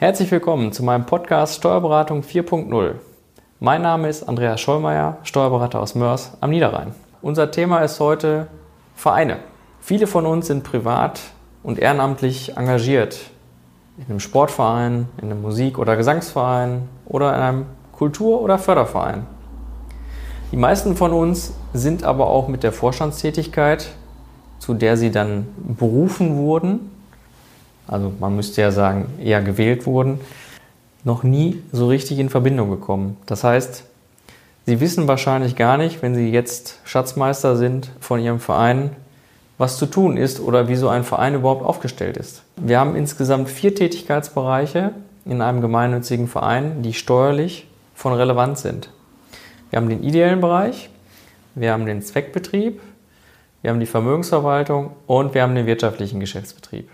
Herzlich willkommen zu meinem Podcast Steuerberatung 4.0. Mein Name ist Andreas Schollmeier, Steuerberater aus Mörs am Niederrhein. Unser Thema ist heute Vereine. Viele von uns sind privat und ehrenamtlich engagiert. In einem Sportverein, in einem Musik- oder Gesangsverein oder in einem Kultur- oder Förderverein. Die meisten von uns sind aber auch mit der Vorstandstätigkeit, zu der sie dann berufen wurden, also man müsste ja sagen, eher gewählt wurden, noch nie so richtig in Verbindung gekommen. Das heißt, sie wissen wahrscheinlich gar nicht, wenn sie jetzt Schatzmeister sind von ihrem Verein, was zu tun ist oder wie so ein Verein überhaupt aufgestellt ist. Wir haben insgesamt vier Tätigkeitsbereiche in einem gemeinnützigen Verein, die steuerlich von Relevanz sind. Wir haben den ideellen Bereich, wir haben den Zweckbetrieb, wir haben die Vermögensverwaltung und wir haben den wirtschaftlichen Geschäftsbetrieb.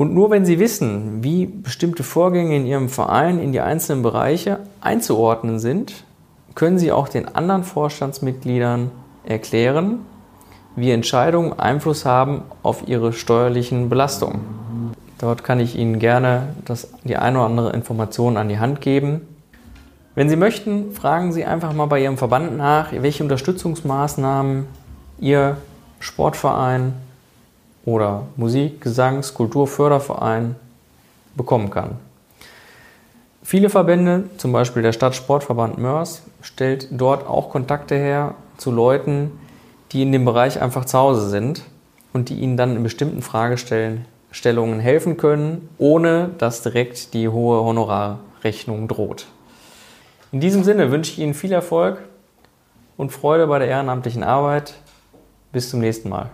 Und nur wenn Sie wissen, wie bestimmte Vorgänge in Ihrem Verein in die einzelnen Bereiche einzuordnen sind, können Sie auch den anderen Vorstandsmitgliedern erklären, wie Entscheidungen Einfluss haben auf ihre steuerlichen Belastungen. Dort kann ich Ihnen gerne das, die eine oder andere Information an die Hand geben. Wenn Sie möchten, fragen Sie einfach mal bei Ihrem Verband nach, welche Unterstützungsmaßnahmen Ihr Sportverein oder Musik-, Gesangs-, Kulturförderverein bekommen kann. Viele Verbände, zum Beispiel der Stadtsportverband Mörs, stellt dort auch Kontakte her zu Leuten, die in dem Bereich einfach zu Hause sind und die ihnen dann in bestimmten Fragestellungen helfen können, ohne dass direkt die hohe Honorarrechnung droht. In diesem Sinne wünsche ich Ihnen viel Erfolg und Freude bei der ehrenamtlichen Arbeit. Bis zum nächsten Mal.